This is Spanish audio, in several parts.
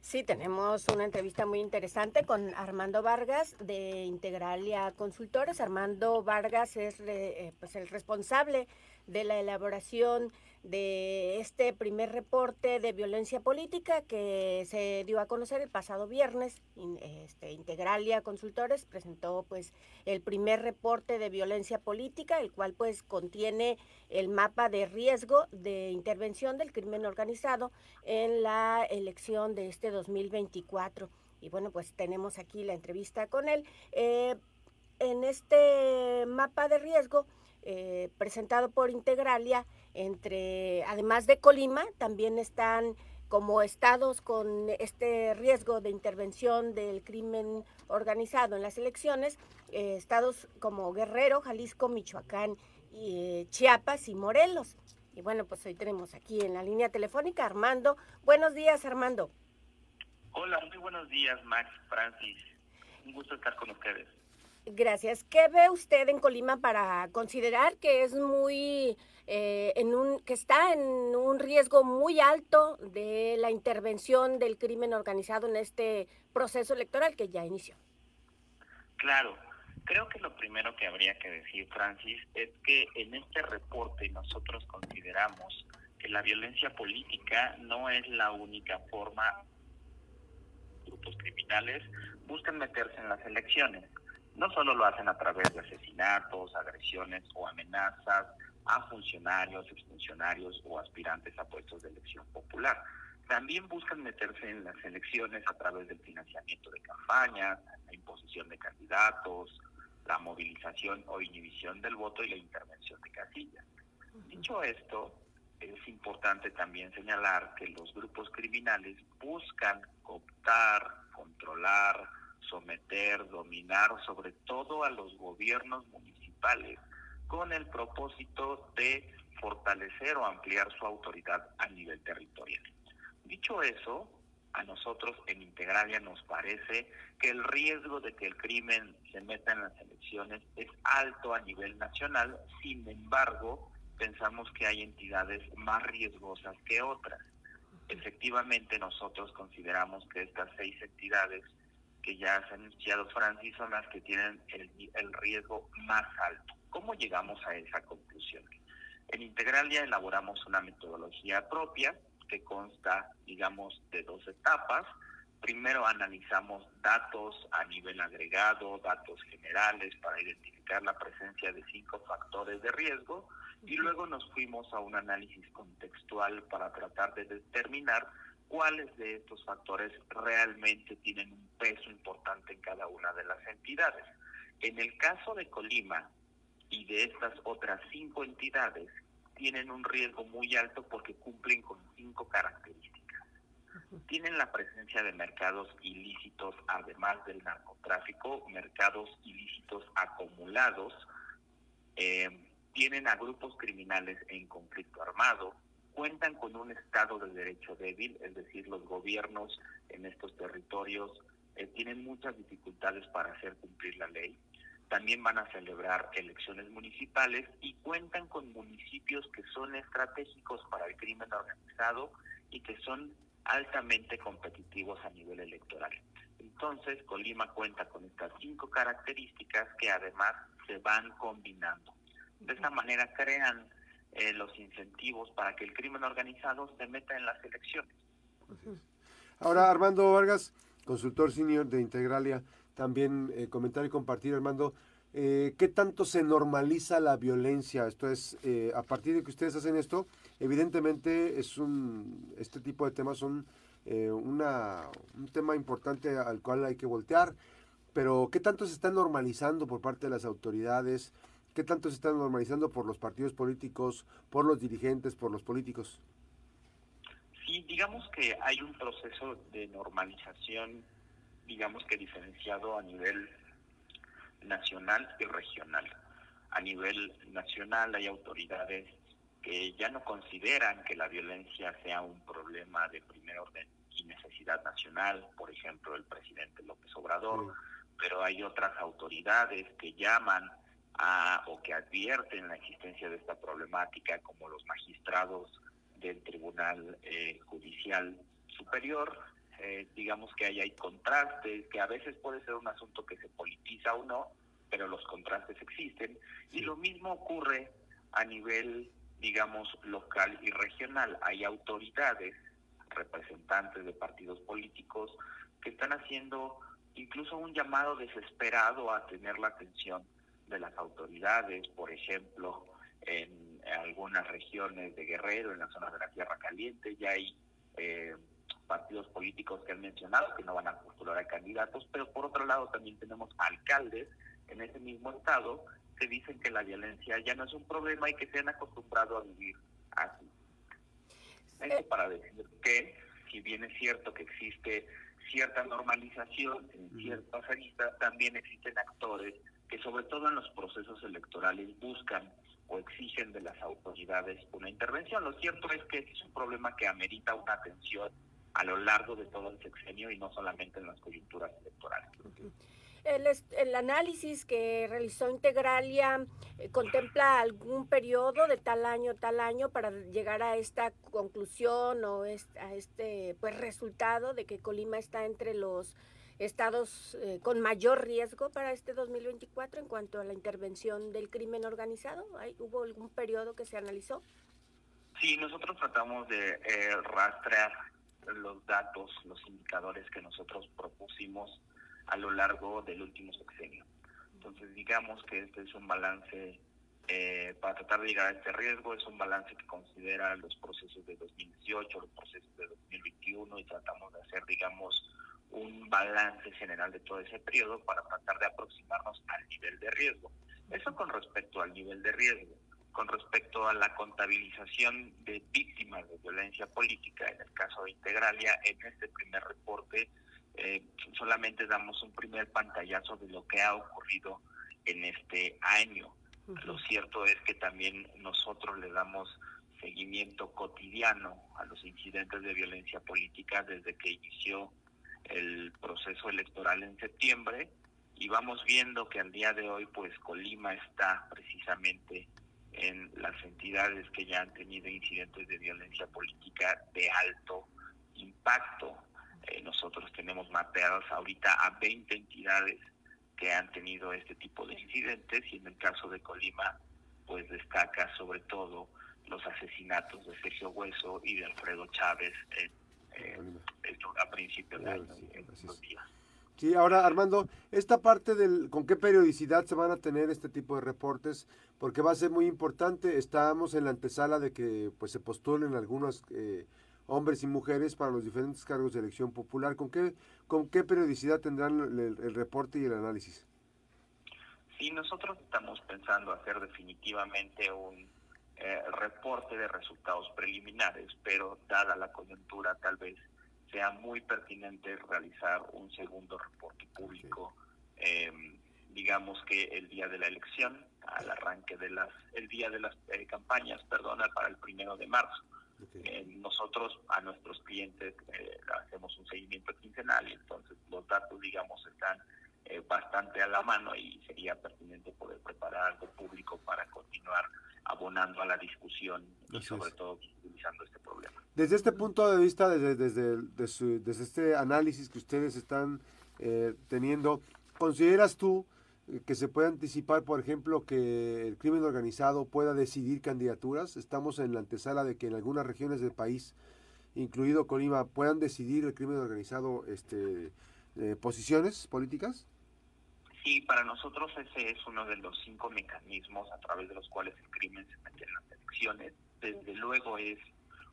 Sí, tenemos una entrevista muy interesante con Armando Vargas de Integralia Consultores. Armando Vargas es eh, pues el responsable de la elaboración de este primer reporte de violencia política que se dio a conocer el pasado viernes. Este, Integralia Consultores presentó pues el primer reporte de violencia política, el cual pues contiene el mapa de riesgo de intervención del crimen organizado en la elección de este 2024. Y bueno, pues tenemos aquí la entrevista con él. Eh, en este mapa de riesgo eh, presentado por Integralia, entre, además de Colima, también están como estados con este riesgo de intervención del crimen organizado en las elecciones, eh, estados como Guerrero, Jalisco, Michoacán, y, Chiapas y Morelos. Y bueno, pues hoy tenemos aquí en la línea telefónica Armando. Buenos días, Armando. Hola, muy buenos días, Max, Francis. Un gusto estar con ustedes. Gracias. ¿Qué ve usted en Colima para considerar que es muy eh, en un que está en un riesgo muy alto de la intervención del crimen organizado en este proceso electoral que ya inició? Claro. Creo que lo primero que habría que decir, Francis, es que en este reporte nosotros consideramos que la violencia política no es la única forma grupos criminales buscan meterse en las elecciones no solo lo hacen a través de asesinatos, agresiones o amenazas a funcionarios, exfuncionarios o aspirantes a puestos de elección popular. También buscan meterse en las elecciones a través del financiamiento de campañas, la imposición de candidatos, la movilización o inhibición del voto y la intervención de casillas. Dicho esto, es importante también señalar que los grupos criminales buscan cooptar, controlar, someter, dominar sobre todo a los gobiernos municipales con el propósito de fortalecer o ampliar su autoridad a nivel territorial. Dicho eso, a nosotros en Integralia nos parece que el riesgo de que el crimen se meta en las elecciones es alto a nivel nacional, sin embargo, pensamos que hay entidades más riesgosas que otras. Efectivamente, nosotros consideramos que estas seis entidades que ya se han anunciado, Francis, son las que tienen el, el riesgo más alto. ¿Cómo llegamos a esa conclusión? En Integralia elaboramos una metodología propia que consta, digamos, de dos etapas. Primero analizamos datos a nivel agregado, datos generales para identificar la presencia de cinco factores de riesgo y luego nos fuimos a un análisis contextual para tratar de determinar cuáles de estos factores realmente tienen un peso importante en cada una de las entidades. En el caso de Colima y de estas otras cinco entidades, tienen un riesgo muy alto porque cumplen con cinco características. Tienen la presencia de mercados ilícitos, además del narcotráfico, mercados ilícitos acumulados, eh, tienen a grupos criminales en conflicto armado, cuentan con un Estado de Derecho débil, es decir, los gobiernos en estos territorios eh, tienen muchas dificultades para hacer cumplir la ley. También van a celebrar elecciones municipales y cuentan con municipios que son estratégicos para el crimen organizado y que son altamente competitivos a nivel electoral. Entonces, Colima cuenta con estas cinco características que además se van combinando. De esta manera crean eh, los incentivos para que el crimen organizado se meta en las elecciones. Ahora, Armando Vargas, consultor senior de Integralia, también eh, comentar y compartir, Armando, eh, ¿qué tanto se normaliza la violencia? Esto es, a partir de que ustedes hacen esto, evidentemente es un, este tipo de temas son una, un tema importante al cual hay que voltear, pero ¿qué tanto se está normalizando por parte de las autoridades? ¿Qué tanto se está normalizando por los partidos políticos, por los dirigentes, por los políticos? Sí, digamos que hay un proceso de normalización, digamos que diferenciado a nivel nacional y regional. A nivel nacional hay autoridades que ya no consideran que la violencia sea un problema de primer orden y necesidad nacional, por ejemplo el presidente López Obrador, pero hay otras autoridades que llaman o que advierten la existencia de esta problemática, como los magistrados del Tribunal eh, Judicial superior, eh, digamos que ahí hay contrastes, que a veces puede ser un asunto que se politiza o no, pero los contrastes existen. Y lo mismo ocurre a nivel, digamos, local y regional. Hay autoridades, representantes de partidos políticos, que están haciendo incluso un llamado desesperado a tener la atención de las autoridades, por ejemplo, en algunas regiones de Guerrero, en las zonas de la Tierra Caliente, ya hay eh, partidos políticos que han mencionado que no van a postular a candidatos, pero por otro lado también tenemos alcaldes en ese mismo estado que dicen que la violencia ya no es un problema y que se han acostumbrado a vivir así. Eso eh. para decir que, si bien es cierto que existe cierta normalización en ciertas aristas, también existen actores que sobre todo en los procesos electorales buscan o exigen de las autoridades una intervención. Lo cierto es que es un problema que amerita una atención a lo largo de todo el sexenio y no solamente en las coyunturas electorales. El, el, análisis que realizó Integralia eh, contempla algún periodo de tal año, tal año para llegar a esta conclusión o a este pues resultado de que Colima está entre los estados eh, con mayor riesgo para este 2024 en cuanto a la intervención del crimen organizado. ¿Hay, ¿Hubo algún periodo que se analizó? Sí, nosotros tratamos de eh, rastrear los datos, los indicadores que nosotros propusimos a lo largo del último sexenio. Entonces, digamos que este es un balance eh, para tratar de llegar a este riesgo, es un balance que considera los procesos de 2018, los procesos de 2021 y tratamos de hacer, digamos, un balance general de todo ese periodo para tratar de aproximarnos al nivel de riesgo. Eso con respecto al nivel de riesgo con respecto a la contabilización de víctimas de violencia política, en el caso de Integralia, en este primer reporte eh, solamente damos un primer pantallazo de lo que ha ocurrido en este año. Lo cierto es que también nosotros le damos seguimiento cotidiano a los incidentes de violencia política desde que inició el proceso electoral en septiembre y vamos viendo que al día de hoy pues Colima está precisamente en las entidades que ya han tenido incidentes de violencia política de alto impacto. Eh, nosotros tenemos mapeadas ahorita a 20 entidades que han tenido este tipo de incidentes y en el caso de Colima pues destaca sobre todo los asesinatos de Sergio Hueso y de Alfredo Chávez en, a principios de año. Sí, ahora Armando, esta parte del con qué periodicidad se van a tener este tipo de reportes, porque va a ser muy importante. Estamos en la antesala de que pues se postulen algunos eh, hombres y mujeres para los diferentes cargos de elección popular. ¿Con qué con qué periodicidad tendrán el, reporte y el análisis? Sí, nosotros estamos pensando hacer definitivamente un eh, reporte de resultados preliminares, pero dada la coyuntura tal vez sea muy pertinente realizar un segundo reporte público, em, digamos que el día de la elección, al arranque de las, el día de las eh, campañas, perdona, para el primero de marzo. Em, nosotros a nuestros clientes eh, hacemos un seguimiento quincenal y entonces los datos, digamos, están eh, bastante a la mano y sería pertinente poder preparar algo público para abonando a la discusión y sobre todo utilizando este problema. Desde este punto de vista, desde, desde, desde, este análisis que ustedes están eh, teniendo, ¿consideras tú que se puede anticipar, por ejemplo, que el crimen organizado pueda decidir candidaturas? Estamos en la antesala de que en algunas regiones del país, incluido Colima, puedan decidir el crimen organizado este, eh, posiciones políticas. Sí, para nosotros ese es uno de los cinco mecanismos a través de los cuales el crimen se mete en las elecciones. Desde luego es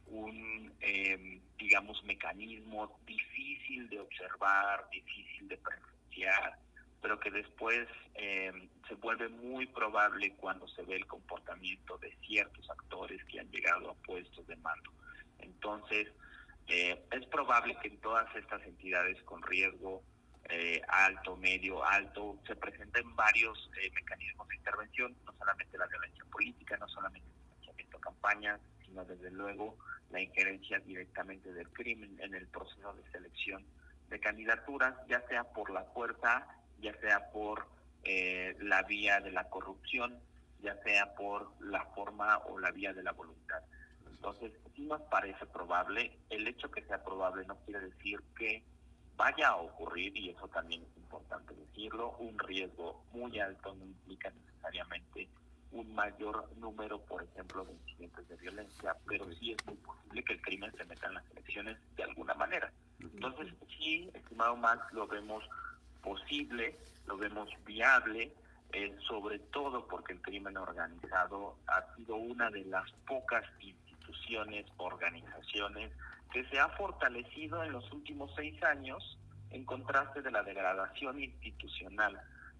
un, em, digamos, mecanismo difícil de observar, difícil de presenciar, pero que después em, se vuelve muy probable cuando se ve el comportamiento de ciertos actores que han llegado a puestos de mando. Entonces, eh, es probable que en todas estas entidades con riesgo eh, alto, medio, alto, se presenten varios eh, mecanismos de intervención, no solamente la violencia política, no solamente el financiamiento de campañas, sino desde luego la injerencia directamente del crimen en el proceso de selección de candidaturas, ya sea por la fuerza, ya sea por eh, la vía de la corrupción, ya sea por la forma o la vía de la voluntad. Entonces, sí nos parece probable. El hecho que sea probable no quiere decir que vaya a ocurrir, y eso también es importante decirlo, un riesgo muy alto no implica necesariamente un mayor número, por ejemplo, de incidentes de violencia, pero sí es muy posible que el crimen se meta en las elecciones de alguna manera. Entonces, sí, estimado Max, lo vemos posible, lo vemos viable, eh, sobre todo porque el crimen organizado ha sido una de las pocas instituciones, organizaciones que se ha fortalecido en los últimos seis años en contraste de la degradación institucional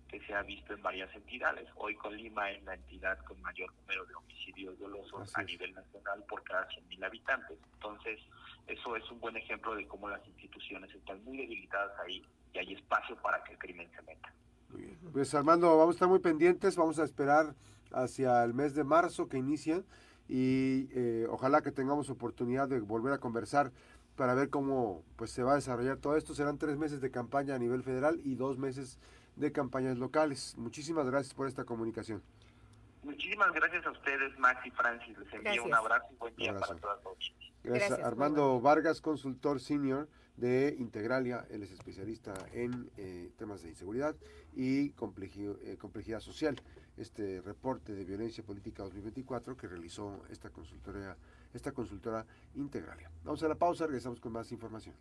que se ha visto en varias entidades. Hoy Colima es la entidad con mayor número de homicidios dolosos a nivel nacional por cada 100.000 habitantes. Entonces, eso es un buen ejemplo de cómo las instituciones están muy debilitadas ahí y hay espacio para que el crimen se meta. Muy bien. Pues Armando, vamos a estar muy pendientes, vamos a esperar hacia el mes de marzo que inicia y eh, ojalá que tengamos oportunidad de volver a conversar para ver cómo pues se va a desarrollar todo esto. Serán tres meses de campaña a nivel federal y dos meses de campañas locales. Muchísimas gracias por esta comunicación. Muchísimas gracias a ustedes, Max y Francis. Les envío un abrazo y buen día para todas Gracias, gracias Armando Vargas, consultor senior de Integralia. Él es especialista en eh, temas de inseguridad y complejidad, eh, complejidad social. Este reporte de violencia política 2024 que realizó esta consultoría esta consultora Integralia. Vamos a la pausa, regresamos con más información.